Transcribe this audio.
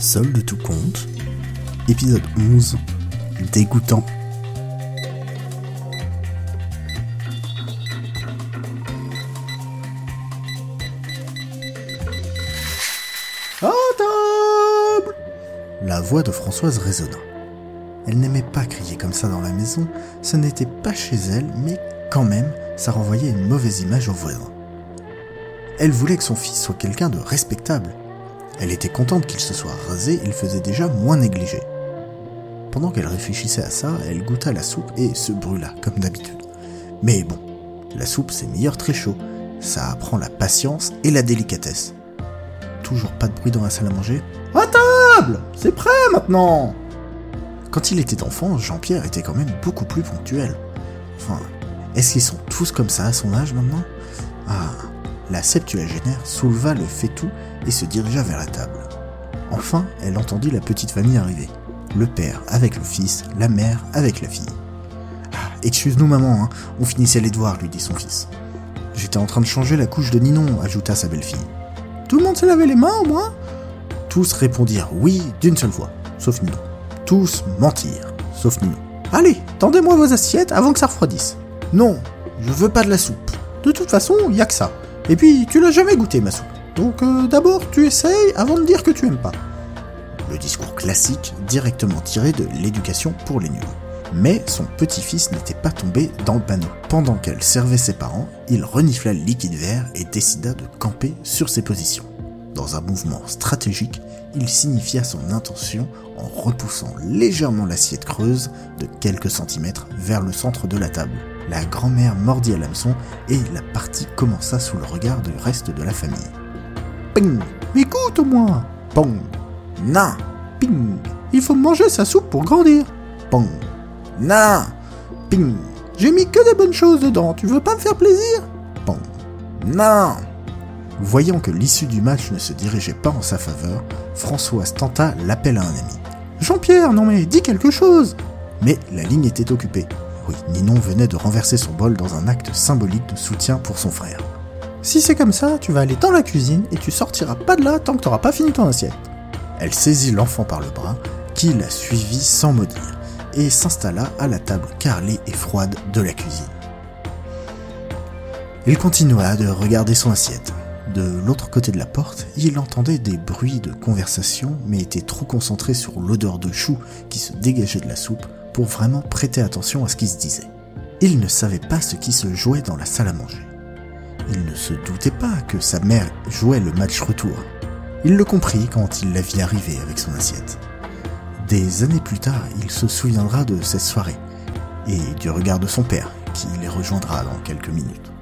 Seul de tout compte, épisode 11, dégoûtant. À table La voix de Françoise résonna. Elle n'aimait pas crier comme ça dans la maison, ce n'était pas chez elle, mais quand même, ça renvoyait une mauvaise image aux voisins. Elle voulait que son fils soit quelqu'un de respectable. Elle était contente qu'il se soit rasé, il faisait déjà moins négligé. Pendant qu'elle réfléchissait à ça, elle goûta la soupe et se brûla, comme d'habitude. Mais bon, la soupe c'est meilleur très chaud. Ça apprend la patience et la délicatesse. Toujours pas de bruit dans la salle à manger. À table C'est prêt maintenant Quand il était enfant, Jean-Pierre était quand même beaucoup plus ponctuel. Enfin, est-ce qu'ils sont tous comme ça à son âge maintenant? Ah, la septuagénaire souleva le faitout et se dirigea vers la table. Enfin, elle entendit la petite famille arriver. Le père avec le fils, la mère avec la fille. Ah, excuse-nous maman, hein, on finissait les devoirs, lui dit son fils. J'étais en train de changer la couche de Ninon, ajouta sa belle-fille. Tout le monde s'est lavé les mains au moins? Tous répondirent oui d'une seule voix, sauf Ninon. Tous mentirent, sauf Ninon. Allez, tendez-moi vos assiettes avant que ça refroidisse. Non, je veux pas de la soupe. De toute façon, y a que ça. Et puis, tu l'as jamais goûté ma soupe. Donc d'abord, tu essayes avant de dire que tu aimes pas. Le discours classique, directement tiré de l'éducation pour les nuls. Mais son petit-fils n'était pas tombé dans le panneau. Pendant qu'elle servait ses parents, il renifla le liquide vert et décida de camper sur ses positions. Dans un mouvement stratégique, il signifia son intention en repoussant légèrement l'assiette creuse de quelques centimètres vers le centre de la table. La grand-mère mordit à l'hameçon et la partie commença sous le regard du reste de la famille. Ping. Écoute au moins Pong. Non Ping. Il faut manger sa soupe pour grandir. Pong. Non Ping. J'ai mis que des bonnes choses dedans, tu veux pas me faire plaisir? Pong. Non Voyant que l'issue du match ne se dirigeait pas en sa faveur, Françoise tenta l'appel à un ami. Jean-Pierre, non mais dis quelque chose. Mais la ligne était occupée. Oui, Ninon venait de renverser son bol dans un acte symbolique de soutien pour son frère. Si c'est comme ça, tu vas aller dans la cuisine et tu sortiras pas de là tant que t'auras pas fini ton assiette. Elle saisit l'enfant par le bras, qui la suivit sans mot dire, et s'installa à la table carrelée et froide de la cuisine. Il continua de regarder son assiette. De l'autre côté de la porte, il entendait des bruits de conversation, mais était trop concentré sur l'odeur de chou qui se dégageait de la soupe pour vraiment prêter attention à ce qui se disait. Il ne savait pas ce qui se jouait dans la salle à manger. Il ne se doutait pas que sa mère jouait le match retour. Il le comprit quand il la vit arriver avec son assiette. Des années plus tard, il se souviendra de cette soirée et du regard de son père qui les rejoindra dans quelques minutes.